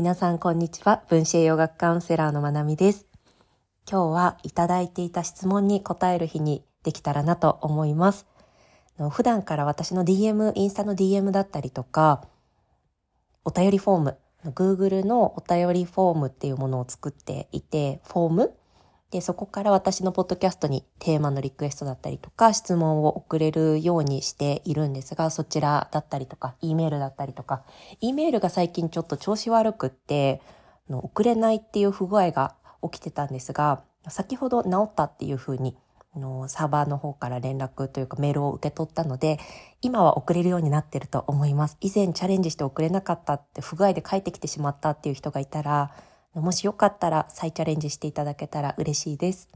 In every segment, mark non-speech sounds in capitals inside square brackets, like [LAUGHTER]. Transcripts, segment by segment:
皆さんこんにちは。分子栄養学カウンセラーのまなみです。今日はいただいていた質問に答える日にできたらなと思います。普段から私の DM、インスタの DM だったりとか、お便りフォーム、Google のお便りフォームっていうものを作っていて、フォームで、そこから私のポッドキャストにテーマのリクエストだったりとか、質問を送れるようにしているんですが、そちらだったりとか、E メールだったりとか、E メールが最近ちょっと調子悪くって、の送れないっていう不具合が起きてたんですが、先ほど治ったっていうふうに、のサーバーの方から連絡というかメールを受け取ったので、今は送れるようになってると思います。以前チャレンジして送れなかったって不具合で帰ってきてしまったっていう人がいたら、もしよかったら再チャレンジしていただけたら嬉しいです。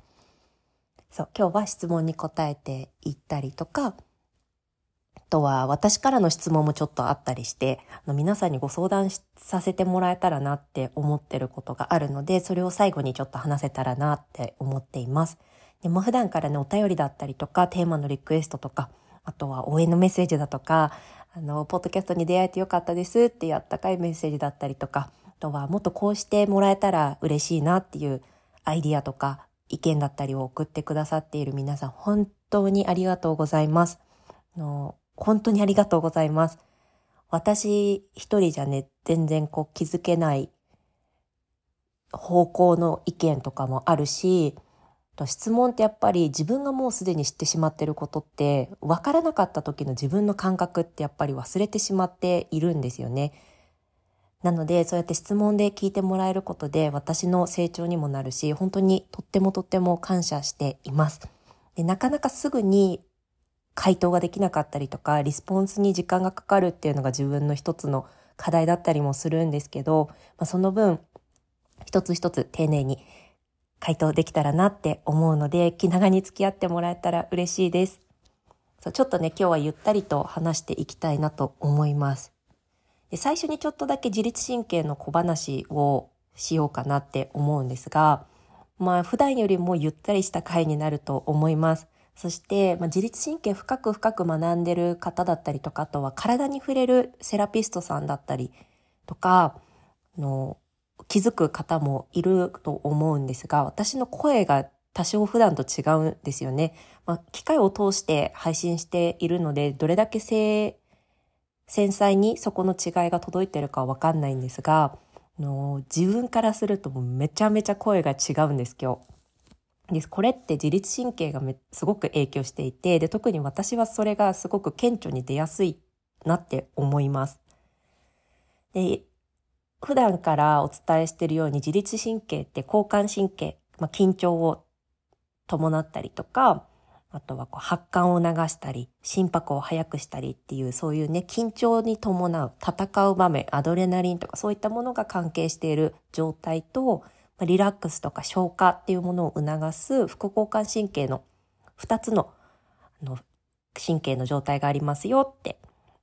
そう、今日は質問に答えていったりとか、あとは私からの質問もちょっとあったりして、あの皆さんにご相談させてもらえたらなって思ってることがあるので、それを最後にちょっと話せたらなって思っています。でも普段からね、お便りだったりとか、テーマのリクエストとか、あとは応援のメッセージだとか、あの、ポッドキャストに出会えてよかったですってあったかいメッセージだったりとか、とはもっとこうしてもらえたら嬉しいなっていうアイディアとか意見だったりを送ってくださっている皆さん本当にありがとうございます。の本当にありがとうございます。私一人じゃね、全然こう気づけない方向の意見とかもあるし、質問ってやっぱり自分がもうすでに知ってしまってることって分からなかった時の自分の感覚ってやっぱり忘れてしまっているんですよね。なので、そうやって質問で聞いてもらえることで私の成長にもなるし、本当にとってもとっても感謝しています。でなかなかすぐに回答ができなかったりとか、リスポンスに時間がかかるっていうのが自分の一つの課題だったりもするんですけど、まあ、その分、一つ一つ丁寧に回答できたらなって思うので、気長に付き合ってもらえたら嬉しいです。そうちょっとね、今日はゆったりと話していきたいなと思います。最初にちょっとだけ自律神経の小話をしようかなって思うんですが、まあ普段よりもゆったりした回になると思います。そして、まあ、自律神経深く深く学んでる方だったりとか、あとは体に触れるセラピストさんだったりとか、の気づく方もいると思うんですが、私の声が多少普段と違うんですよね。まあ、機械を通して配信しているので、どれだけ正繊細にそこの違いが届いてるかはわかんないんですが、の自分からするとめちゃめちゃ声が違うんです今日。でこれって自律神経がめすごく影響していてで特に私はそれがすごく顕著に出やすいなって思います。で普段からお伝えしているように自律神経って交感神経、まあ、緊張を伴ったりとかあとはこう発汗を流したり、心拍を速くしたりっていう、そういうね、緊張に伴う、戦う場面、アドレナリンとかそういったものが関係している状態と、リラックスとか消化っていうものを促す副交感神経の2つのの神経の状態がありますよって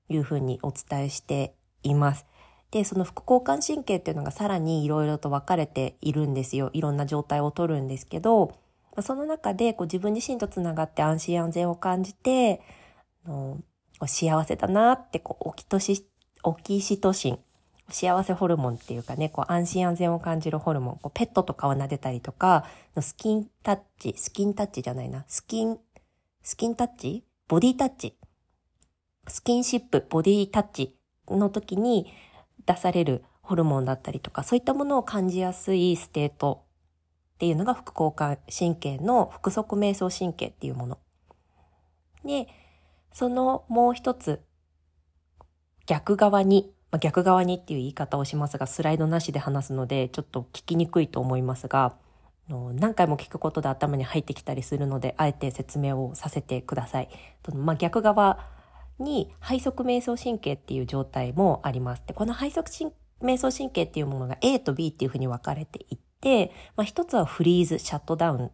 いうふうにお伝えしています。で、その副交感神経っていうのがさらにいろいろと分かれているんですよ。いろんな状態をとるんですけど、その中でこう自分自身とつながって安心安全を感じて、の幸せだなってこうオキトシ、オキシトシン、幸せホルモンっていうかね、こう安心安全を感じるホルモン、こうペットとかを撫でたりとか、スキンタッチ、スキンタッチじゃないな、スキン、スキンタッチ？ボディタッチ？スキンシップ、ボディタッチの時に出されるホルモンだったりとか、そういったものを感じやすい state っていうのが副交感神経の腹側迷走神経っていうもの。で、そのもう一つ、逆側に、まあ、逆側にっていう言い方をしますが、スライドなしで話すので、ちょっと聞きにくいと思いますが、何回も聞くことで頭に入ってきたりするので、あえて説明をさせてください。まあ、逆側に背側瞑想神経っていう状態もあります。で、この背側瞑想神経っていうものが A と B っていうふうに分かれていて、まあ、一つはフリーズ、シャットダウンっ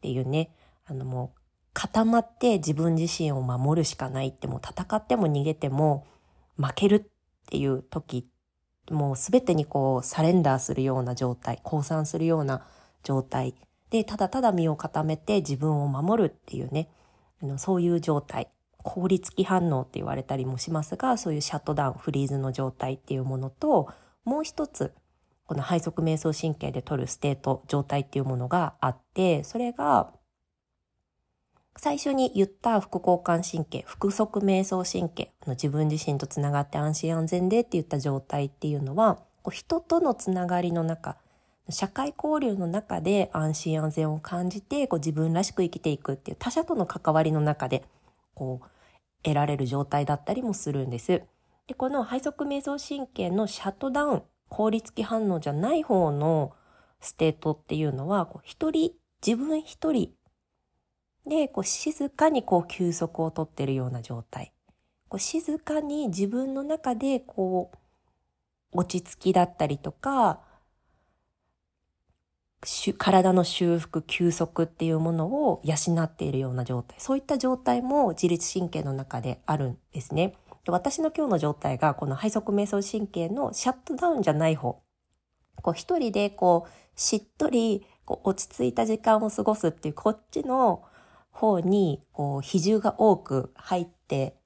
ていうね、あのもう固まって自分自身を守るしかないってもう戦っても逃げても負けるっていう時、もうすべてにこうサレンダーするような状態、降参するような状態で、ただただ身を固めて自分を守るっていうね、そういう状態。効率期反応って言われたりもしますが、そういうシャットダウン、フリーズの状態っていうものと、もう一つ、この背側迷走神経で取る state、状態っていうものがあって、それが、最初に言った副交感神経、腹側迷走神経、自分自身とつながって安心安全でって言った状態っていうのは、こう人とのつながりの中、社会交流の中で安心安全を感じてこう自分らしく生きていくっていう他者との関わりの中でこう得られる状態だったりもするんです。でこの背側迷走神経のシャットダウン凍りつき反応じゃない方の state っていうのは一人自分一人でこう静かにこう休息をとってるような状態こう静かに自分の中でこう落ち着きだったりとか体の修復、休息っていうものを養っているような状態。そういった状態も自律神経の中であるんですね。私の今日の状態がこの背側瞑想神経のシャットダウンじゃない方。こう一人でこうしっとりこう落ち着いた時間を過ごすっていうこっちの方にこう比重が多く入って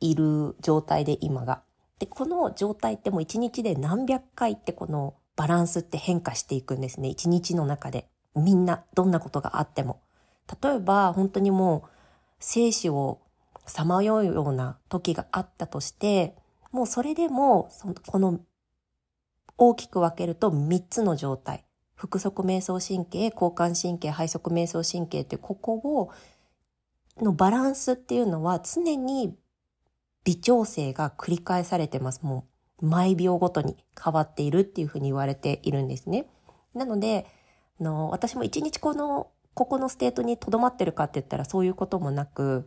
いる状態で今が。で、この状態ってもう一日で何百回ってこのバランスって変化していくんですね。一日の中で。みんな、どんなことがあっても。例えば、本当にもう、生死をさまようような時があったとして、もうそれでも、そのこの、大きく分けると3つの状態。腹側瞑想神経、交感神経、背側瞑想神経ってここを、のバランスっていうのは常に微調整が繰り返されてます。もう毎秒ごとに変わっているっていうふうに言われているんですね。なので、あの私も一日この、ここの state に留まってるかって言ったらそういうこともなく、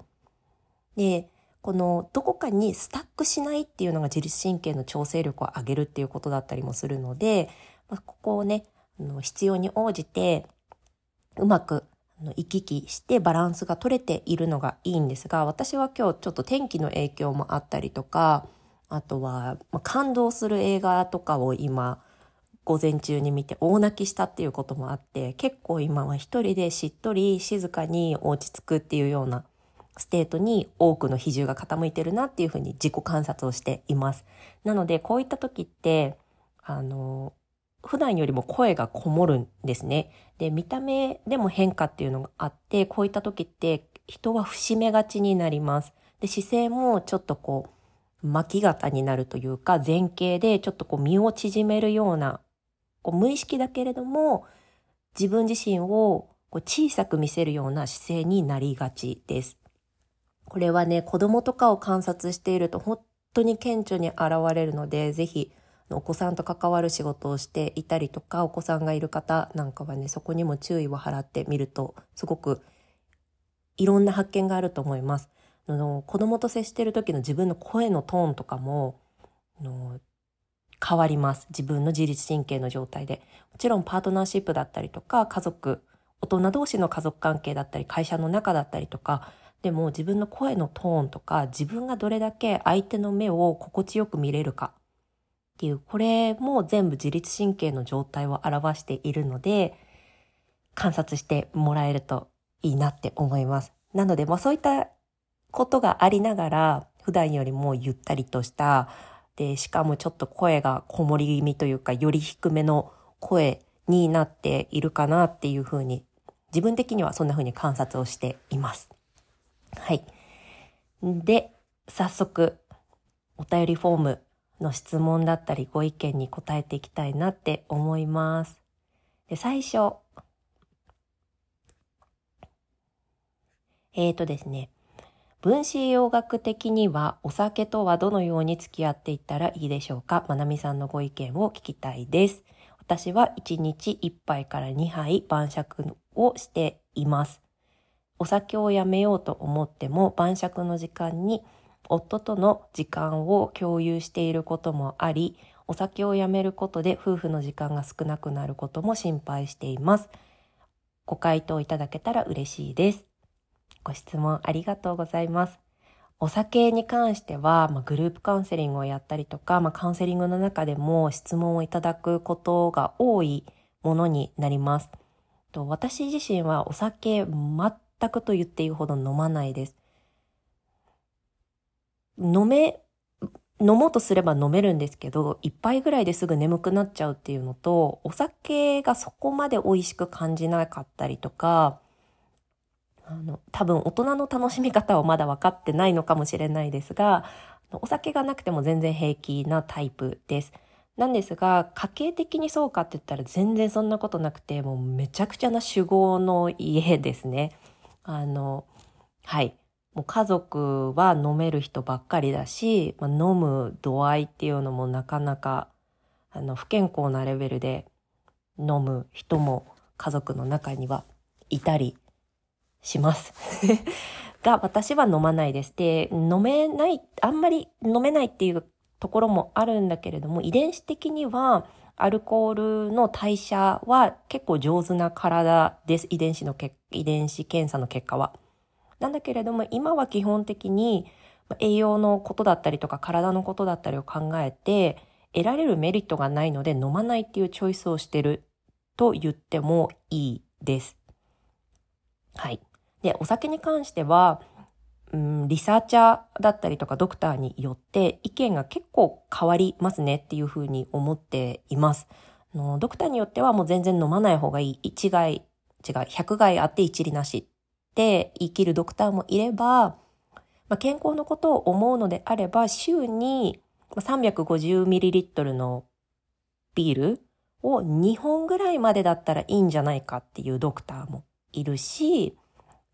で、このどこかに stuck しないっていうのが自律神経の調整力を上げるっていうことだったりもするので、まあ、ここをね、あの必要に応じてうまく行き来してバランスが取れているのがいいんですが、私は今日ちょっと天気の影響もあったりとか、あとは、ま感動する映画とかを今、午前中に見て大泣きしたっていうこともあって、結構今は一人でしっとり静かに落ち着くっていうような state に多くの比重が傾いてるなっていうふうに自己観察をしています。なので、こういった時って、あの、普段よりも声がこもるんですね。で、見た目でも変化っていうのがあって、こういった時って人は伏し目がちになります。で、姿勢もちょっとこう、巻き型になるというか、前傾でちょっとこう身を縮めるような、こう無意識だけれども、自分自身をこう小さく見せるような姿勢になりがちです。これはね、子供とかを観察していると本当に顕著に現れるので、ぜひお子さんと関わる仕事をしていたりとかお子さんがいる方なんかはねそこにも注意を払ってみるとすごくいろんな発見があると思います。あの子供と接している時の自分の声のトーンとかもの変わります。自分の自律神経の状態で。もちろんパートナーシップだったりとか家族、大人同士の家族関係だったり会社の中だったりとかでも自分の声のトーンとか自分がどれだけ相手の目を心地よく見れるかっていう、これも全部自律神経の状態を表しているので、観察してもらえるといいなって思います。なので、まあそういったことがありながら、普段よりもゆったりとした、で、しかもちょっと声がこもり気味というか、より低めの声になっているかなっていうふうに、自分的にはそんなふうに観察をしています。はい。で、早速、お便りフォームの質問だったりご意見に答えていきたいなって思います。で最初、えーとですね、分子栄養学的にはお酒とはどのように付き合っていったらいいでしょうか？まなみさんのご意見を聞きたいです。私は1日1杯から2杯晩酌をしています。お酒をやめようと思っても晩酌の時間に夫との時間を共有していることもあり、お酒をやめることで夫婦の時間が少なくなることも心配しています。ご回答いただけたら嬉しいです。ご質問ありがとうございます。お酒に関しては、まあ、グループカウンセリングをやったりとか、まあ、カウンセリングの中でも質問をいただくことが多いものになります。と私自身はお酒全全くと言っていいほど飲まないです。飲め飲もうとすれば飲めるんですけど、一杯ぐらいですぐ眠くなっちゃうっていうのと、お酒がそこまで美味しく感じなかったりとか、あの、多分大人の楽しみ方はまだ分かってないのかもしれないですが、お酒がなくても全然平気なタイプです。なんですが、家計的にそうかって言ったら全然そんなことなくて、もうめちゃくちゃな酒豪の家ですね。あの、はい。もう家族は飲める人ばっかりだし、まあ、飲む度合いっていうのもなかなか、あの、不健康なレベルで飲む人も家族の中にはいたりします。[LAUGHS] が、私は飲まないです。で、飲めない、あんまり飲めないっていうところもあるんだけれども、遺伝子的には、アルコールの代謝は結構上手な体です。遺伝子の遺伝子検査の結果は。なんだけれども、今は基本的に栄養のことだったりとか体のことだったりを考えて、得られるメリットがないので飲まないっていうチョイスをしてると言ってもいいです。はい。で、お酒に関しては、うん、リサーチャーだったりとかドクターによって意見が結構変わりますねっていうふうに思っています。のドクターによってはもう全然飲まない方がいい。一害、違う、百害あって一理なしって言い切るドクターもいれば、まあ、健康のことを思うのであれば、週に 350ml のビールを2本ぐらいまでだったらいいんじゃないかっていうドクターもいるし、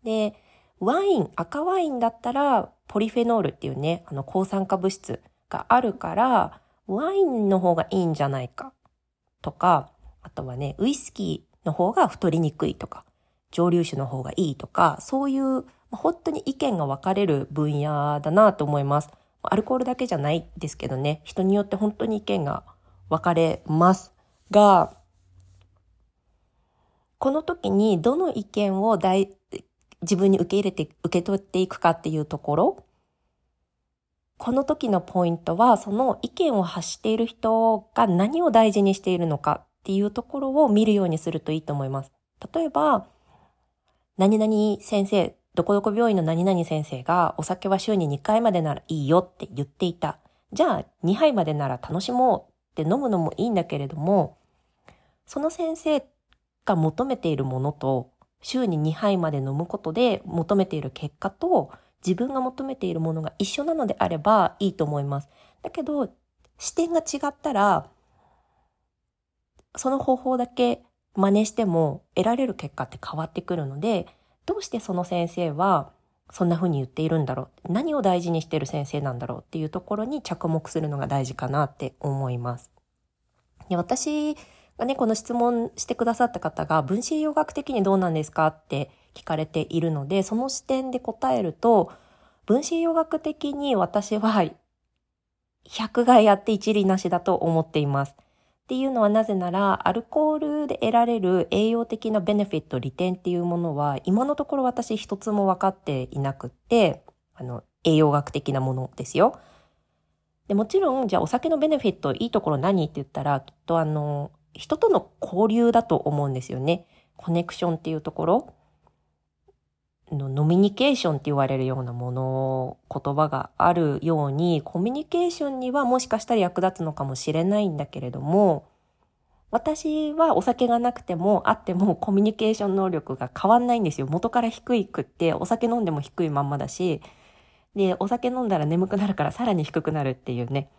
で、ワイン、赤ワインだったら、ポリフェノールっていうね、あの、抗酸化物質があるから、ワインの方がいいんじゃないか。とか、あとはね、ウイスキーの方が太りにくいとか、蒸留酒の方がいいとか、そういう、本当に意見が分かれる分野だなと思います。アルコールだけじゃないですけどね、人によって本当に意見が分かれますが、この時にどの意見を大自分に受け入れて、受け取っていくかっていうところ、この時のポイントは、その意見を発している人が何を大事にしているのかっていうところを見るようにするといいと思います。例えば、何々先生、どこどこ病院の何々先生がお酒は週に2回までならいいよって言っていた。じゃあ2杯までなら楽しもうって飲むのもいいんだけれども、その先生が求めているものと週に2杯まで飲むことで求めている結果と自分が求めているものが一緒なのであればいいと思います。だけど、視点が違ったら、その方法だけ真似しても得られる結果って変わってくるので、どうしてその先生はそんな風に言っているんだろう？何を大事にしている先生なんだろう？っていうところに着目するのが大事かなって思います。で私がね、この質問してくださった方が分子栄養学的にどうなんですかって聞かれているので、その視点で答えると、分子栄養学的に私は100害あって一理なしだと思っています。っていうのはなぜなら、アルコールで得られる栄養的なベネフィット、利点っていうものは、今のところ私一つも分かっていなくって、あの、栄養学的なものですよ。でもちろん、じゃあお酒のベネフィット、いいところ何って言ったら、きっとあの、人との交流だと思うんですよね。コネクションっていうところのノミニケーションって言われるようなもの、言葉があるように、コミュニケーションにはもしかしたら役立つのかもしれないんだけれども、私はお酒がなくてもあってもコミュニケーション能力が変わんないんですよ。元から低いくって、お酒飲んでも低いまんまだし、で、お酒飲んだら眠くなるからさらに低くなるっていうね、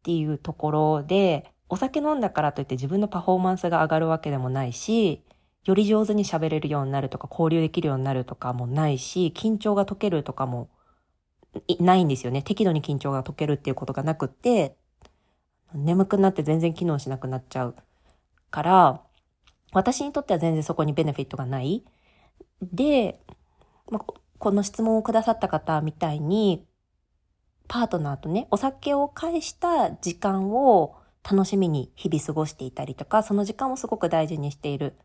っていうところで、お酒飲んだからといって自分のパフォーマンスが上がるわけでもないし、より上手に喋れるようになるとか、交流できるようになるとかもないし、緊張が解けるとかもないんですよね。適度に緊張が解けるっていうことがなくって、眠くなって全然機能しなくなっちゃうから、私にとっては全然そこにベネフィットがない。で、まあこの質問をくださった方みたいに、パートナーとね、お酒を介した時間を楽しみに日々過ごしていたりとか、その時間をすごく大事にしている。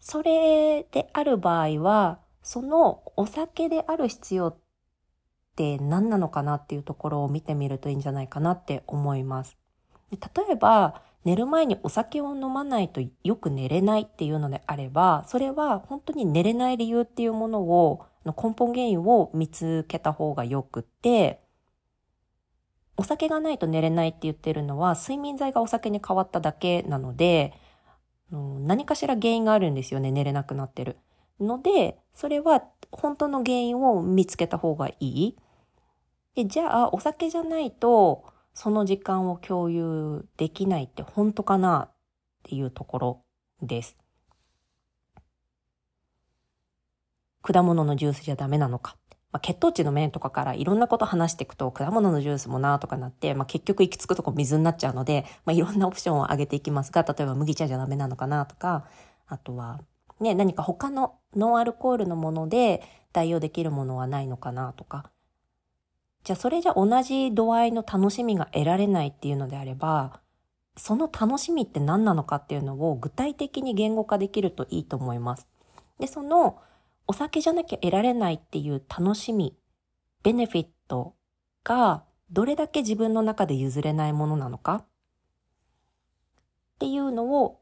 それである場合は、そのお酒である必要って何なのかなっていうところを見てみるといいんじゃないかなって思います。例えば、寝る前にお酒を飲まないとよく寝れないっていうのであれば、それは本当に寝れない理由っていうものを、の根本原因を見つけた方がよくって、お酒がないと寝れないって言ってるのは、睡眠剤がお酒に変わっただけなので、何かしら原因があるんですよね、寝れなくなってる。ので、それは本当の原因を見つけた方がいい。で、じゃあ、お酒じゃないと、その時間を共有できないって本当かなっていうところです。果物のジュースじゃダメなのか。まあ、血糖値の面とかからいろんなこと話していくと、果物のジュースもなとかなって、まあ、結局行き着くとこ水になっちゃうので、まあ、いろんなオプションを上げていきますが、例えば麦茶じゃダメなのかなとか、あとは、ね、何か他のノンアルコールのもので代用できるものはないのかなとか。じゃあそれじゃ同じ度合いの楽しみが得られないっていうのであれば、その楽しみって何なのかっていうのを具体的に言語化できるといいと思います。で、そのお酒じゃなきゃ得られないっていう楽しみ、ベネフィットがどれだけ自分の中で譲れないものなのかっていうのを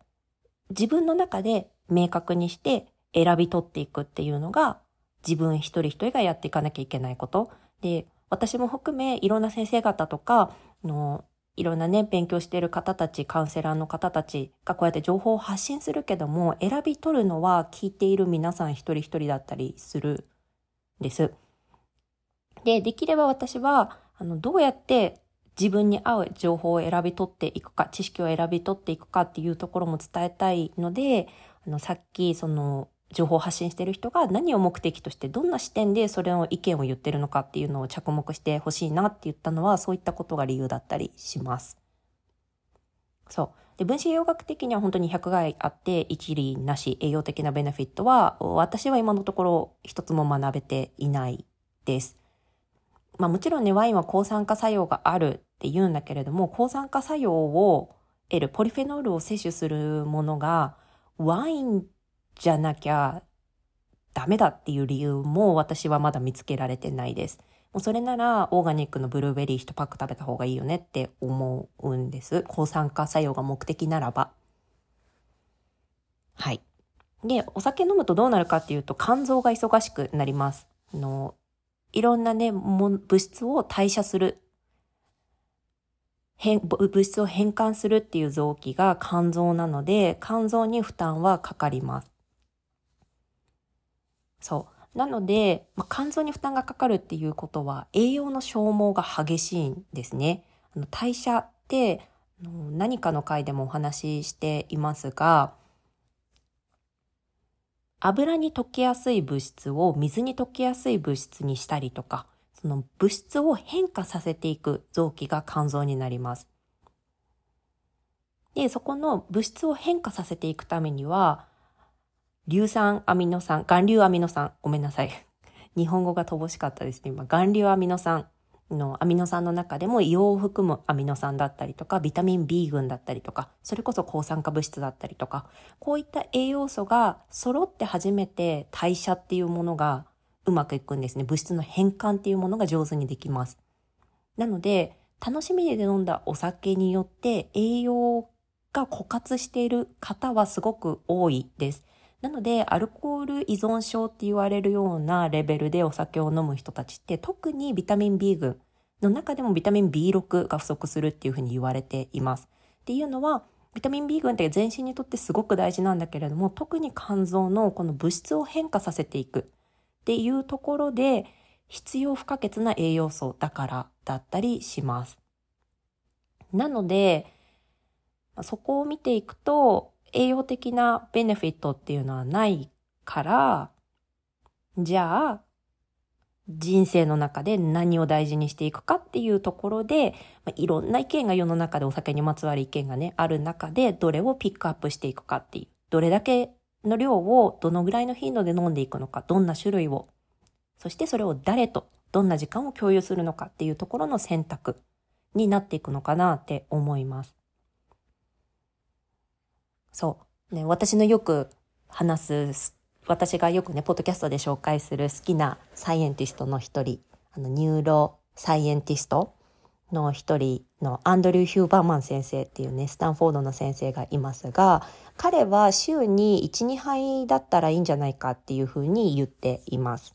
自分の中で明確にして選び取っていくっていうのが自分一人一人がやっていかなきゃいけないこと。で、私も含めいろんな先生方とか、のいろんなね、勉強している方たち、カウンセラーの方たちがこうやって情報を発信するけども、選び取るのは聞いている皆さん一人一人だったりするんです。で、できれば私は、あの、どうやって自分に合う情報を選び取っていくか、知識を選び取っていくかっていうところも伝えたいので、あの、さっき、その、情報発信してる人が何を目的としてどんな視点でそれの意見を言ってるのかっていうのを着目してほしいなって言ったのはそういったことが理由だったりします。そう。で、分子栄養学的には本当に100害あって一理なし栄養的なベネフィットは私は今のところ一つも学べていないです。まあもちろんね、ワインは抗酸化作用があるって言うんだけれども、抗酸化作用を得るポリフェノールを摂取するものがワインじゃなきゃダメだっていう理由も私はまだ見つけられてないです。もうそれならオーガニックのブルーベリー1パック食べた方がいいよねって思うんです。抗酸化作用が目的ならば。はい。で、お酒飲むとどうなるかっていうと肝臓が忙しくなります。あのいろんなね、物質を代謝する変物質を変換するっていう臓器が肝臓なので、肝臓に負担はかかります。そう。なので、まあ、肝臓に負担がかかるっていうことは、栄養の消耗が激しいんですね。あの代謝って何かの回でもお話ししていますが、油に溶けやすい物質を水に溶けやすい物質にしたりとか、その物質を変化させていく臓器が肝臓になります。で、そこの物質を変化させていくためには、硫酸アミノ酸、含硫アミノ酸、ごめんなさい。[LAUGHS] 日本語が乏しかったですね。今、含硫アミノ酸のアミノ酸の中でも硫黄を含むアミノ酸だったりとか、ビタミン B 群だったりとか、それこそ抗酸化物質だったりとか、こういった栄養素が揃って初めて代謝っていうものがうまくいくんですね。物質の変換っていうものが上手にできます。なので、楽しみで飲んだお酒によって栄養が枯渇している方はすごく多いです。なので、アルコール依存症って言われるようなレベルでお酒を飲む人たちって、特にビタミン B 群の中でもビタミン B6 が不足するっていうふうに言われています。っていうのは、ビタミン B 群って全身にとってすごく大事なんだけれども、特に肝臓のこの物質を変化させていくっていうところで、必要不可欠な栄養素だからだったりします。なので、そこを見ていくと、栄養的なベネフィットっていうのはないから、じゃあ、人生の中で何を大事にしていくかっていうところで、まあ、いろんな意見が世の中でお酒にまつわる意見がね、ある中で、どれをピックアップしていくかっていう、どれだけの量をどのぐらいの頻度で飲んでいくのか、どんな種類を、そしてそれを誰とどんな時間を共有するのかっていうところの選択になっていくのかなって思います。そう。ね、私のよく話す、私がよくね、ポッドキャストで紹介する好きな scientist の一人、あの、 neuroscientist の一人のアンドリュー・ヒューバーマン先生っていうね、スタンフォードの先生がいますが、彼は週に1、2杯だったらいいんじゃないかっていうふうに言っています。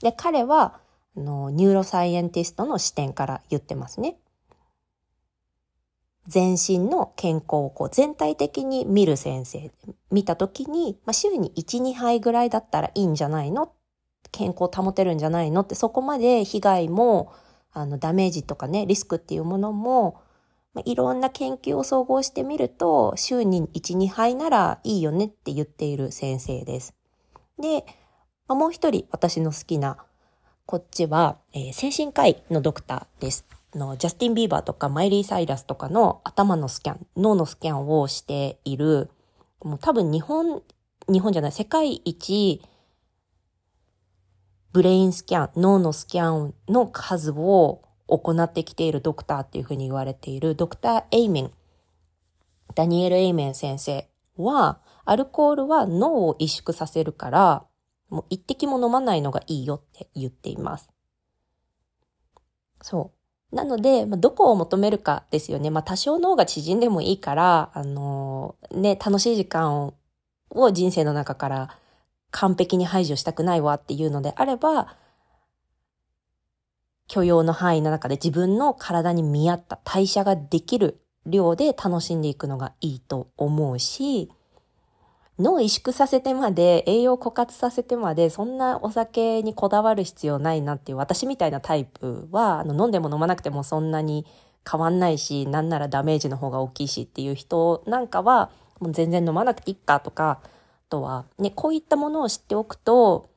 で、彼は、あの neuroscientist の視点から言ってますね。全身の健康をこう全体的に見る先生。見た時に、まあ、週に1、2杯ぐらいだったらいいんじゃないの？健康保てるんじゃないの？ってそこまで被害もあのダメージとかねリスクっていうものも、まあ、いろんな研究を総合してみると週に1、2杯ならいいよねって言っている先生です。で、まあ、もう一人私の好きなこっちは、えー、精神科医のドクターです。のジャスティン・ビーバーとかマイリー・サイラスとかの頭のスキャン、脳のスキャンをしている、もう多分日本、日本じゃない、世界一ブレインスキャン、脳のスキャンの数を行ってきているドクターっていうふうに言われているドクター・エイメン、ダニエル・エイメン先生は、アルコールは脳を萎縮させるから、もう一滴も飲まないのがいいよって言っています。そう。なので、まあ、どこを求めるかですよね。まあ、多少脳が縮んでもいいから、あのー、ね、楽しい時間を人生の中から完璧に排除したくないわっていうのであれば、許容の範囲の中で自分の体に見合った代謝ができる量で楽しんでいくのがいいと思うし、脳萎縮させてまで、栄養枯渇させてまで、そんなお酒にこだわる必要ないなっていう、私みたいなタイプは、あの飲んでも飲まなくてもそんなに変わんないし、なんならダメージの方が大きいしっていう人なんかは、もう全然飲まなくていいかとか、あとは、ね、こういったものを知っておくと、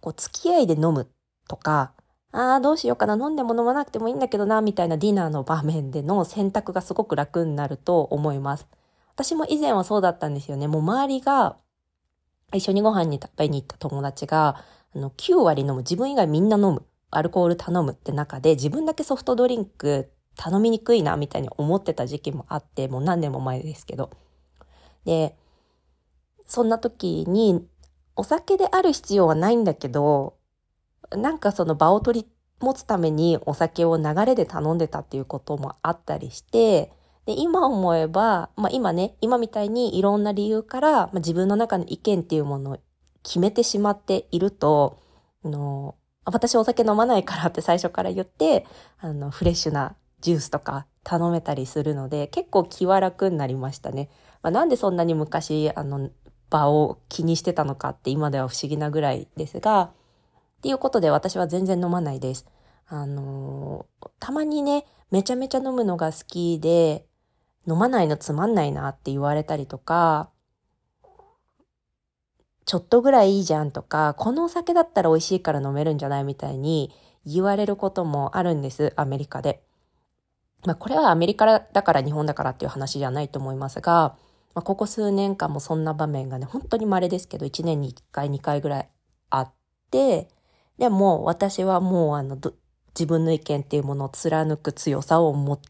こう、付き合いで飲むとか、ああ、どうしようかな、飲んでも飲まなくてもいいんだけどな、みたいなディナーの場面での選択がすごく楽になると思います。私も以前はそうだったんですよね。もう周りが、一緒にご飯に食べに行った友達が、あの、9割飲む。自分以外みんな飲む。アルコール頼むって中で、自分だけソフトドリンク頼みにくいな、みたいに思ってた時期もあって、もう何年も前ですけど。で、そんな時に、お酒である必要はないんだけど、なんかその場を取り持つためにお酒を流れで頼んでたっていうこともあったりして、で、今思えば、まあ今ね、今みたいにいろんな理由から、まあ、自分の中の意見っていうものを決めてしまっていると、あの、私お酒飲まないからって [LAUGHS] 最初から言って、あの、フレッシュなジュースとか頼めたりするので、結構気は楽になりましたね。まあ、なんでそんなに昔、あの、場を気にしてたのかって今では不思議なぐらいですが、っていうことで私は全然飲まないです。あのたまにね、めちゃめちゃ飲むのが好きで、飲まないのつまんないなって言われたりとか、ちょっとぐらいいいじゃんとか、このお酒だったら美味しいから飲めるんじゃないみたいに言われることもあるんです、アメリカで。まあこれはアメリカだから日本だからっていう話じゃないと思いますが、まあ、ここ数年間もそんな場面がね、本当に稀ですけど、1年に1回、2回ぐらいあって、でも私はもうあの、自分の意見っていうものを貫く強さを持っ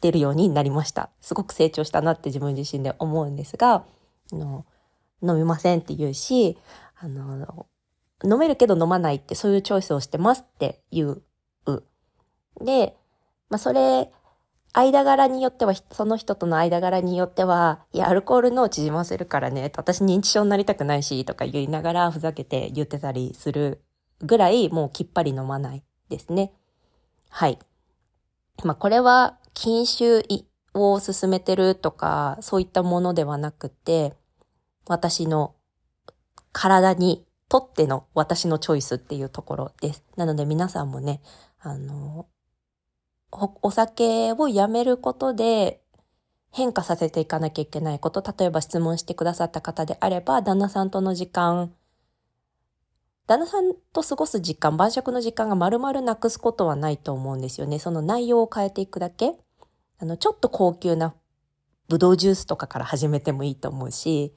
出るようになりました。すごく成長したなって自分自身で思うんですが、あの飲みませんって言うし、あの、飲めるけど飲まないってそういうチョイスをしてますって言う。で、まあそれ、間柄によっては、その人との間柄によっては、いや、アルコールの縮ませるからね、私認知症になりたくないし、とか言いながらふざけて言ってたりするぐらい、もうきっぱり飲まないですね。はい。まあこれは禁酒を進めてるとか、そういったものではなくて、私の体にとっての私のチョイスっていうところです。なので皆さんもね、あの、お酒をやめることで変化させていかなきゃいけないこと、例えば質問してくださった方であれば、旦那さんとの時間、旦那さんと過ごす時間、晩酌の時間が丸々なくすことはないと思うんですよね。その内容を変えていくだけ。あの、ちょっと高級なブドウジュースとかから始めてもいいと思うし、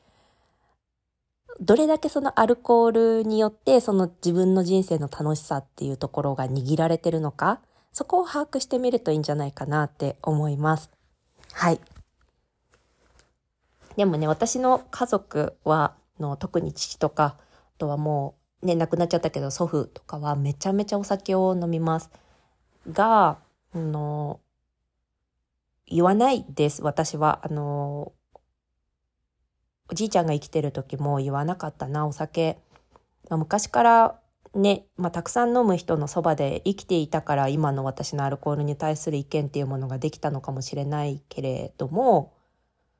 どれだけそのアルコールによってその自分の人生の楽しさっていうところが握られてるのか、そこを把握してみるといいんじゃないかなって思います。はい。でもね、私の家族は、の特に父とか、あとはもうね、亡くなっちゃったけど祖父とかはめちゃめちゃお酒を飲みます。が、あの、言わないです、私は。あの、おじいちゃんが生きてる時も言わなかったな、お酒。まあ、昔からね、まあ、たくさん飲む人のそばで生きていたから今の私のアルコールに対する意見っていうものができたのかもしれないけれども、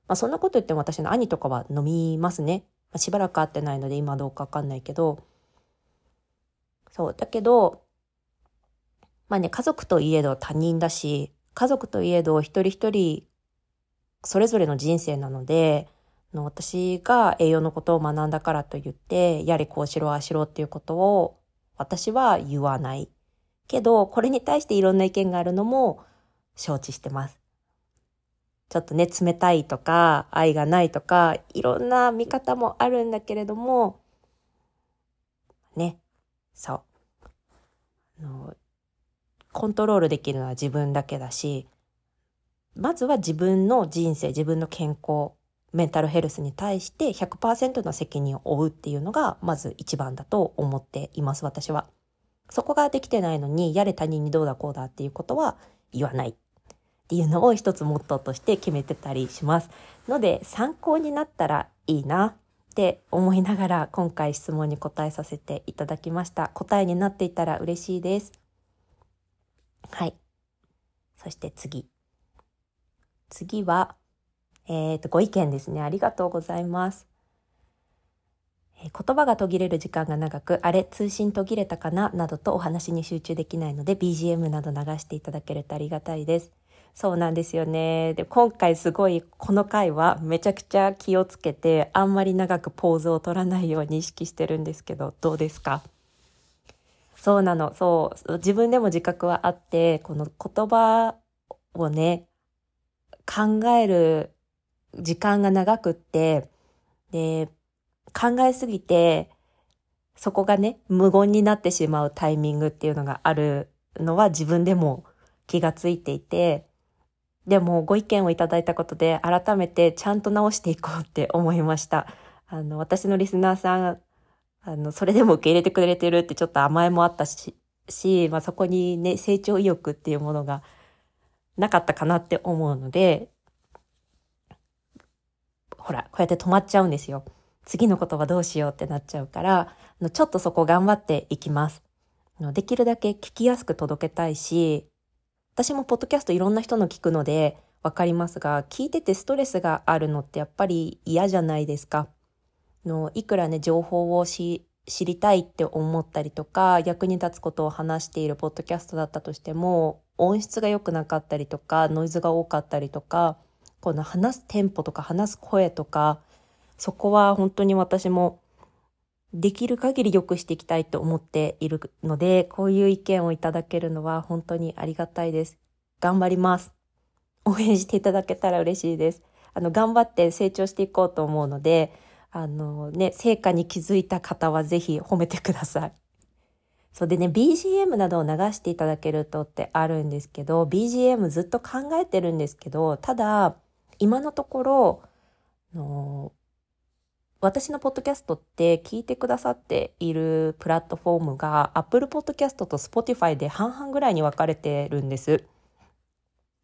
まあ、そんなこと言っても私の兄とかは飲みますね。まあ、しばらく会ってないので今どうかわかんないけど、そう、だけど、まあね、家族といえど他人だし、家族といえど一人一人それぞれの人生なので、の私が栄養のことを学んだからといって、やれこうしろああしろっていうことを私は言わない。けど、これに対していろんな意見があるのも承知してます。ちょっとね、冷たいとか、愛がないとか、いろんな見方もあるんだけれども、ね、そう。あのコントロールできるのは自分だけだし、まずは自分の人生、自分の健康、メンタルヘルスに対して100%の責任を負うっていうのがまず一番だと思っています私は。そこができてないのにやれ他人にどうだこうだっていうことは言わないっていうのを一つモットーとして決めてたりします。ので参考になったらいいなって思いながら今回質問に答えさせていただきました。答えになっていたら嬉しいです。はい。そして次。次はえっ、と、ご意見ですね。ありがとうございます。言葉が途切れる時間が長く、あれ、通信途切れたかな？などとお話に集中できないので、BGM など流していただけるとありがたいです。そうなんですよね。で、今回すごい、この回はめちゃくちゃ気をつけて、あんまり長くポーズを取らないように意識してるんですけど、どうですか？そうなの。そう。自分でも自覚はあって、この言葉をね、考える時間が長くって、で、考えすぎて、そこがね、無言になってしまうタイミングっていうのがあるのは自分でも気がついていて、でもご意見をいただいたことで改めてちゃんと直していこうって思いました。あの、私のリスナーさん、あの、それでも受け入れてくれてるってちょっと甘えもあったし、し、まあ、そこにね、成長意欲っていうものがなかったかなって思うので、ほら、こうやって止まっちゃうんですよ。次のことはどうしようってなっちゃうから、ちょっとそこ頑張っていきます。できるだけ聞きやすく届けたいし、私もポッドキャストいろんな人の聞くのでわかりますが、聞いててストレスがあるのってやっぱり嫌じゃないですか。のいくらね、情報を知りたいって思ったりとか、役に立つことを話しているポッドキャストだったとしても、音質が良くなかったりとか、ノイズが多かったりとか、この話すテンポとか話す声とか、そこは本当に私もできる限り良くしていきたいと思っているので、こういう意見をいただけるのは本当にありがたいです。頑張ります。応援していただけたら嬉しいです。あの、頑張って成長していこうと思うので、あのね、成果に気づいた方はぜひ褒めてください。そうでね、BGM などを流していただけるとってあるんですけど、BGM ずっと考えてるんですけど、ただ、今のところ、の私のポッドキャストって聞いてくださっているプラットフォームが Apple Podcast と Spotify で半々ぐらいに分かれてるんです。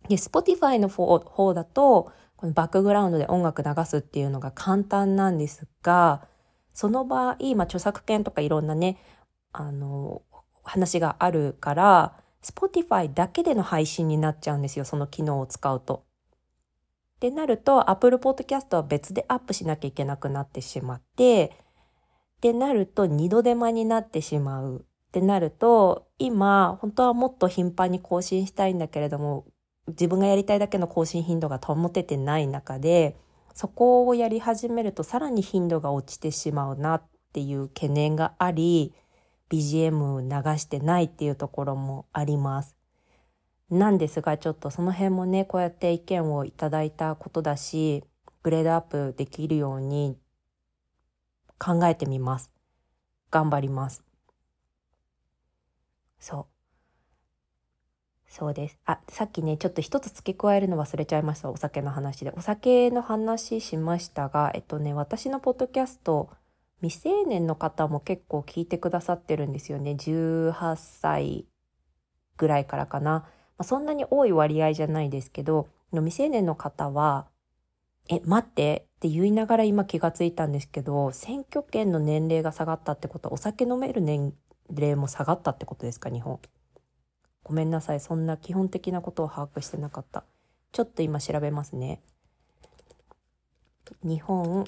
で、Spotify の方だと、このバックグラウンドで音楽流すっていうのが簡単なんですが、その場合、まあ、著作権とかいろんなね、あの、話があるから、Spotify だけでの配信になっちゃうんですよ、その機能を使うと。ってなると Apple Podcast は別でアップしなきゃいけなくなってしまってってなると二度手間になってしまうってなると今本当はもっと頻繁に更新したいんだけれども自分がやりたいだけの更新頻度が保ててない中でそこをやり始めるとさらに頻度が落ちてしまうなっていう懸念があり BGM 流してないっていうところもあります。なんですが、ちょっとその辺もね、こうやって意見をいただいたことだし、グレードアップできるように考えてみます。頑張ります。そう。そうです。あ、さっきね、ちょっと一つ付け加えるの忘れちゃいました。お酒の話で。お酒の話しましたが、えっとね、私のポッドキャスト、未成年の方も結構聞いてくださってるんですよね。18歳ぐらいからかな。まあ、そんなに多い割合じゃないですけど、未成年の方は、え、待ってって言いながら今気がついたんですけど、選挙権の年齢が下がったってことはお酒飲める年齢も下がったってことですか日本ごめんなさいそんな基本的なことを把握してなかったちょっと今調べますね日本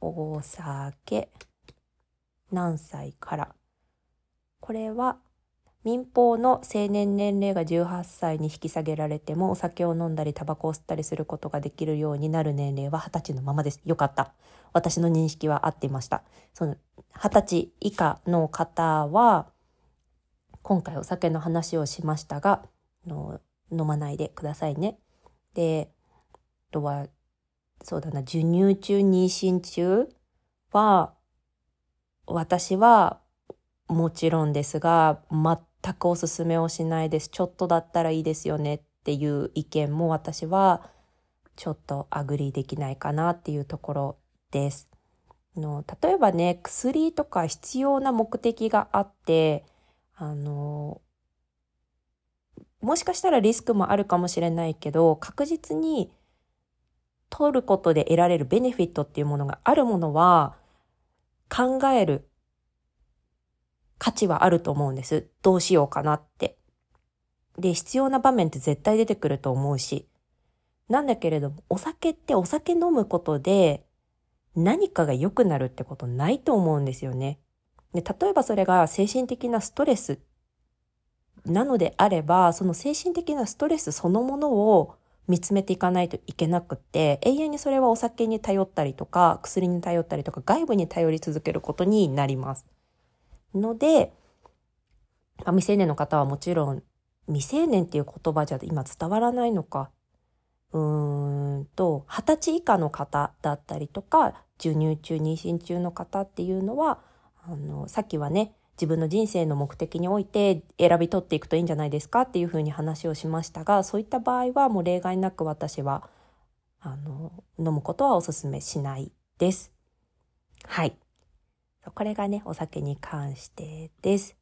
お酒何歳からこれは民法の成年年齢が18歳に引き下げられてもお酒を飲んだりタバコを吸ったりすることができるようになる年齢は20歳のままです。よかった。私の認識は合っていました。その20歳以下の方は今回お酒の話をしましたがの飲まないでくださいね。で、あとはそうだな授乳中妊娠中は私はもちろんですが全くおすすめをしないです。ちょっとだったらいいですよねっていう意見も私はちょっと agree できないかなっていうところです。の例えばね、薬とか必要な目的があって、あの、もしかしたらリスクもあるかもしれないけど、確実に取ることで得られるベネフィットっていうものがあるものは考える価値はあると思うんです。どうしようかなって。で、必要な場面って絶対出てくると思うし。なんだけれども、お酒ってお酒飲むことで何かが良くなるってことないと思うんですよね。で、例えばそれが精神的なストレスなのであれば、その精神的なストレスそのものを見つめていかないといけなくって、永遠にそれはお酒に頼ったりとか、薬に頼ったりとか、外部に頼り続けることになります。ので、まあ、未成年の方はもちろん未成年っていう言葉じゃ今伝わらないのか。うーんと、二十歳以下の方だったりとか、授乳中、妊娠中の方っていうのは、あの、さっきはね、自分の人生の目的において選び取っていくといいんじゃないですかっていうふうに話をしましたが、そういった場合はもう例外なく私は、あの、飲むことはお勧めしないです。はい。これがね、お酒に関してです。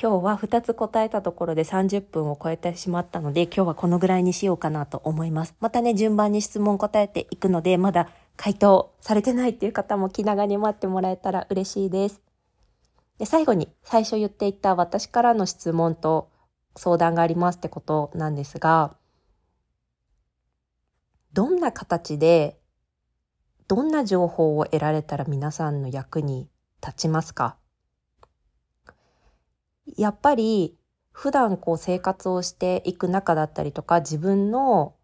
今日は2つ答えたところで30分を超えてしまったので、今日はこのぐらいにしようかなと思います。またね、順番に質問答えていくので、まだ回答されてないっていう方も気長に待ってもらえたら嬉しいです。で最後に、最初言っていた私からの質問と相談がありますってことなんですが、どんな形でどんな情報を得られたら皆さんの役に立ちますか？やっぱり普段こう生活をしていく中だったりとか自分の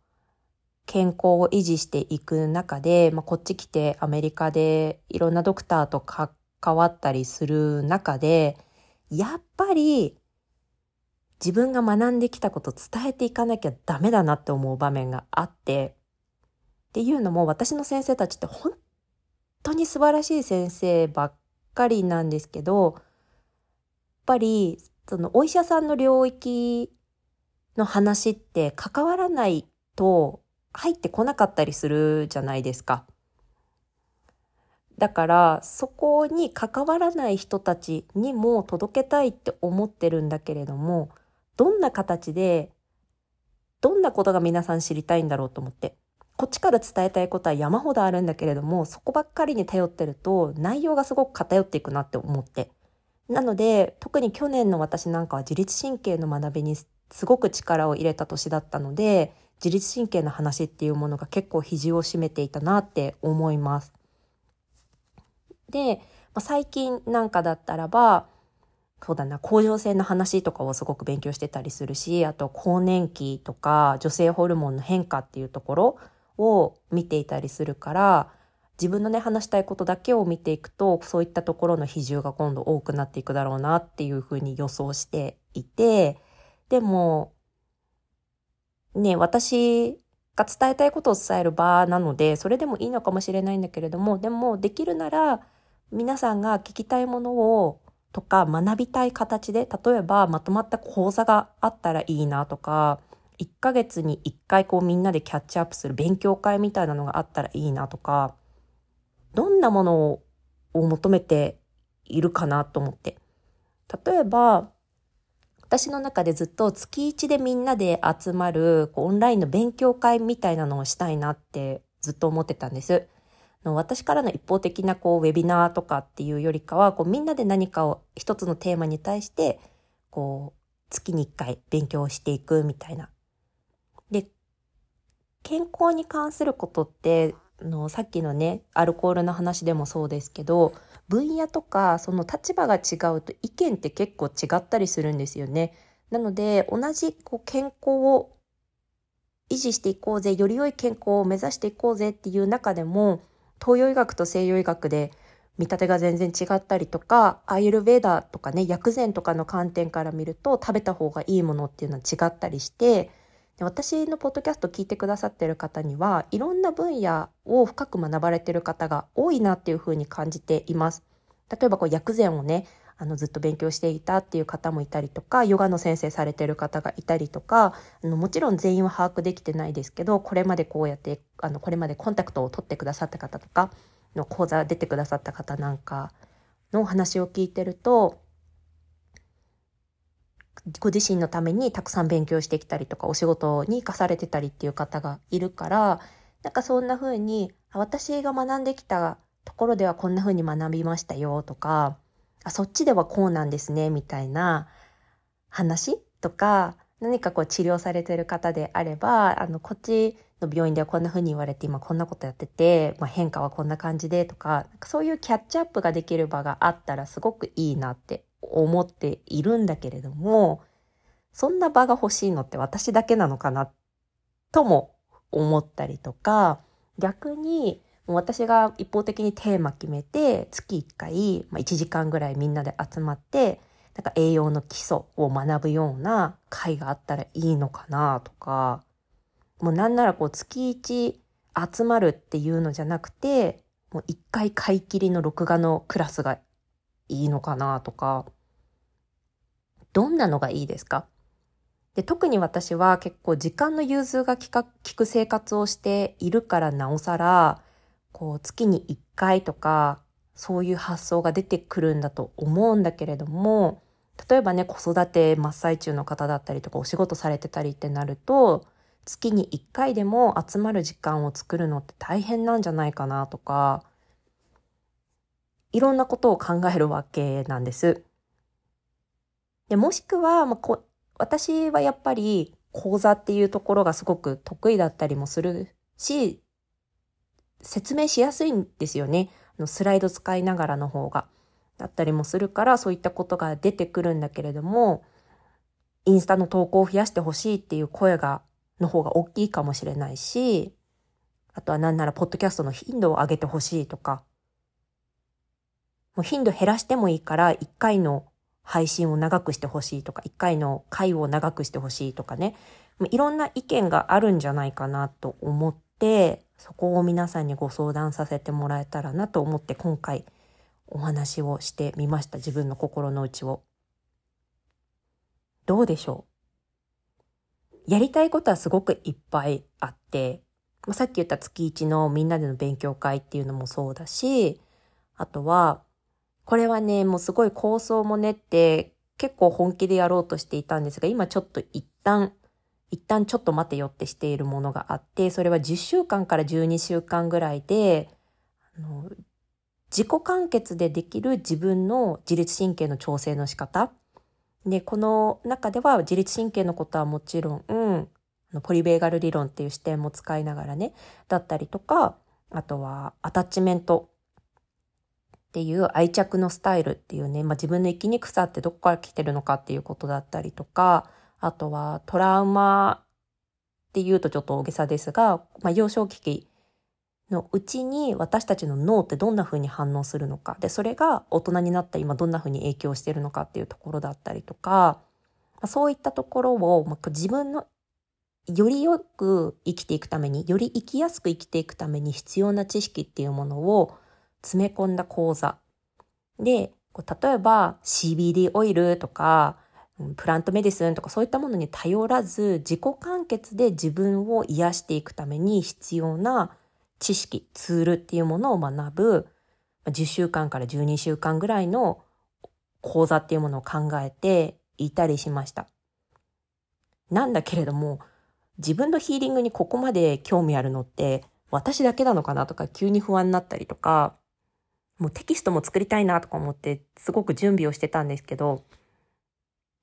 健康を維持していく中で、まあ、こっち来てアメリカでいろんなドクターと関わったりする中でやっぱり自分が学んできたこと伝えていかなきゃダメだなって思う場面があってっていうのも私の先生たちって本当に素晴らしい先生ばっかりなんですけど、やっぱりそのお医者さんの領域の話って関わらないと入ってこなかったりするじゃないですか。だからそこに関わらない人たちにも届けたいって思ってるんだけれどもどんな形でどんなことが皆さん知りたいんだろうと思ってこっちから伝えたいことは山ほどあるんだけれども、そこばっかりに頼ってると内容がすごく偏っていくなって思って。なので、特に去年の私なんかは自律神経の学びにすごく力を入れた年だったので、自律神経の話っていうものが結構肘を締めていたなって思います。で、まあ、最近なんかだったらば、そうだな、甲状腺の話とかをすごく勉強してたりするし、あと更年期とか女性ホルモンの変化っていうところを見ていたりするから自分のね話したいことだけを見ていくとそういったところの比重が今度多くなっていくだろうなっていうふうに予想していてでもね私が伝えたいことを伝える場なのでそれでもいいのかもしれないんだけれどもでもできるなら皆さんが聞きたいものをとか学びたい形で例えばまとまった講座があったらいいなとか1ヶ月に1回こうみんなでキャッチアップする勉強会みたいなのがあったらいいなとか、どんなものを求めているかなと思って。例えば、私の中でずっと月1でみんなで集まるオンラインの勉強会みたいなのをしたいなってずっと思ってたんです。私からの一方的なこうウェビナーとかっていうよりかはこうみんなで何かを一つのテーマに対してこう月に1回勉強していくみたいな。で健康に関することってのさっきのねアルコールの話でもそうですけど分野とかその立場が違うと意見って結構違ったりするんですよね。なので同じこう健康を維持していこうぜより良い健康を目指していこうぜっていう中でも東洋医学と西洋医学で見立てが全然違ったりとかアイルベーダーとかね薬膳とかの観点から見ると食べた方がいいものっていうのは違ったりして私のポッドキャスト聞いてくださってる方にはいろんな分野を深く学ばれてる方が多いなっていうふうに感じています。例えばこう薬膳をねあのずっと勉強していたっていう方もいたりとかヨガの先生されてる方がいたりとかあのもちろん全員は把握できてないですけどこれまでこうやってあのこれまでコンタクトを取ってくださった方とかの講座出てくださった方なんかの話を聞いてるとご自身のためにたくさん勉強してきたりとかお仕事に生かされてたりっていう方がいるからなんかそんな風に私が学んできたところではこんな風に学びましたよとかあそっちではこうなんですねみたいな話とか何かこう治療されてる方であればあのこっちの病院ではこんな風に言われて今こんなことやってて、まあ、変化はこんな感じでとかなんかそういうキャッチアップができる場があったらすごくいいなって思っているんだけれどもそんな場が欲しいのって私だけなのかなとも思ったりとか逆に私が一方的にテーマ決めて月1回、まあ、1時間ぐらいみんなで集まってなんか栄養の基礎を学ぶような会があったらいいのかなとかもうなんならこう月1集まるっていうのじゃなくてもう1回買い切りの録画のクラスがいいのかなとかどんなのがいいですか？で特に私は結構時間の融通が利く生活をしているからなおさらこう月に1回とかそういう発想が出てくるんだと思うんだけれども例えばね子育て真っ最中の方だったりとかお仕事されてたりってなると月に1回でも集まる時間を作るのって大変なんじゃないかなとかいろんなことを考えるわけなんです。でもしくは、まあ、こ私はやっぱり講座っていうところがすごく得意だったりもするし説明しやすいんですよね。あのスライド使いながらの方が。だったりもするからそういったことが出てくるんだけれどもインスタの投稿を増やしてほしいっていう声がの方が大きいかもしれないしあとは何ならポッドキャストの頻度を上げてほしいとかもう頻度減らしてもいいから1回の配信を長くしてほしいとか1回の回を長くしてほしいとかね。いろんな意見があるんじゃないかなと思ってそこを皆さんにご相談させてもらえたらなと思って今回お話をしてみました。自分の心の内を。どうでしょう？やりたいことはすごくいっぱいあって、さっき言った月一のみんなでの勉強会っていうのもそうだし、あとは、これはね、もうすごい構想も練って結構本気でやろうとしていたんですが、今ちょっと一旦一旦ちょっと待てよってしているものがあって、それは10週間から12週間ぐらいで、あの自己完結でできる自分の自律神経の調整の仕方。で、この中では自律神経のことはもちろん、うん、ポリベーガル理論っていう視点も使いながらね、だったりとか、あとはアタッチメントっていう愛着のスタイルっていうね、まあ、自分の生きにくさってどこから来てるのかっていうことだったりとか、あとはトラウマっていうとちょっと大げさですが、まあ、幼少期のうちに私たちの脳ってどんな風に反応するのか。でそれが大人になった今どんな風に影響してるのかっていうところだったりとかそういったところを、まあ、自分のよりよく生きていくためにより生きやすく生きていくために必要な知識っていうものを詰め込んだ講座で例えば CBD オイルとかプラントメディスンとかそういったものに頼らず自己完結で自分を癒していくために必要な知識、ツールっていうものを学ぶ10週間から12週間ぐらいの講座っていうものを考えていたりしました。なんだけれども自分のヒーリングにここまで興味あるのって私だけなのかなとか急に不安になったりとか、もうテキストも作りたいなとか思ってすごく準備をしてたんですけど、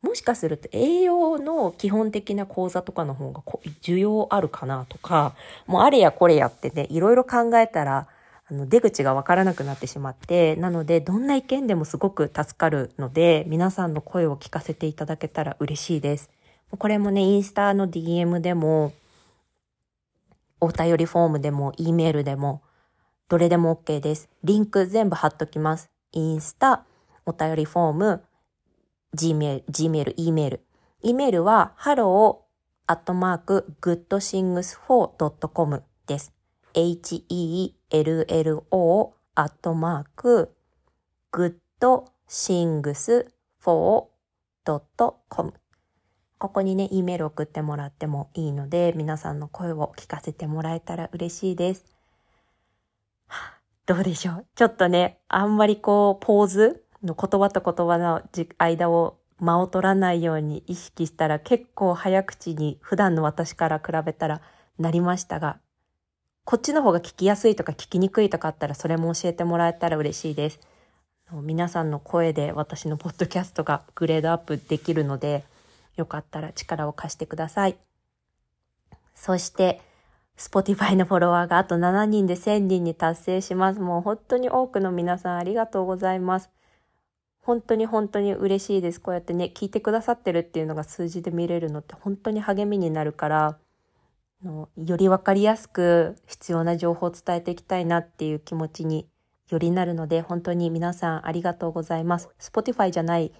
もしかすると栄養の基本的な講座とかの方が需要あるかなとか、もうあれやこれやってね、いろいろ考えたら、あの出口がわからなくなってしまって、なのでどんな意見でもすごく助かるので、皆さんの声を聞かせていただけたら嬉しいです。これもね、インスタの DM でも、お便りフォームでも、E メールでも、どれでも OK です。リンク全部貼っときます。インスタ、お便りフォーム、Gmail、Gmail、E メール。E メールは hello アットマーク goodthings4.com です。hello アットマーク goodthings4.com ここにね、E メール送ってもらってもいいので、皆さんの声を聞かせてもらえたら嬉しいです。どうでしょう？ちょっとね、あんまりこう、ポーズの言葉と言葉の間を間を取らないように意識したら結構早口に普段の私から比べたらなりましたが、こっちの方が聞きやすいとか聞きにくいとかあったらそれも教えてもらえたら嬉しいです。皆さんの声で私のポッドキャストがグレードアップできるので、よかったら力を貸してください。そして、Spotify のフォロワーがあと7人で1000人に達成します。もう本当に多くの皆さんありがとうございます。本当に本当に嬉しいです。こうやってね、聞いてくださってるっていうのが数字で見れるのって本当に励みになるから、のよりわかりやすく必要な情報を伝えていきたいなっていう気持ちによりなるので、本当に皆さんありがとうございます。Spotify じゃない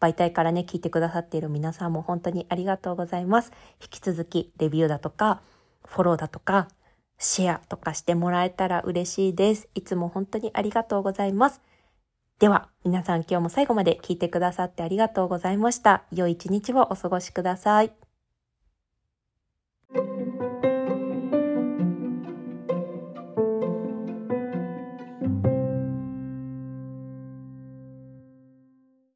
媒体からね、聞いてくださっている皆さんも本当にありがとうございます。引き続きレビューだとか、フォローだとか、シェアとかしてもらえたら嬉しいです。いつも本当にありがとうございます。では、皆さん今日も最後まで聞いてくださってありがとうございました。良い一日をお過ごしください。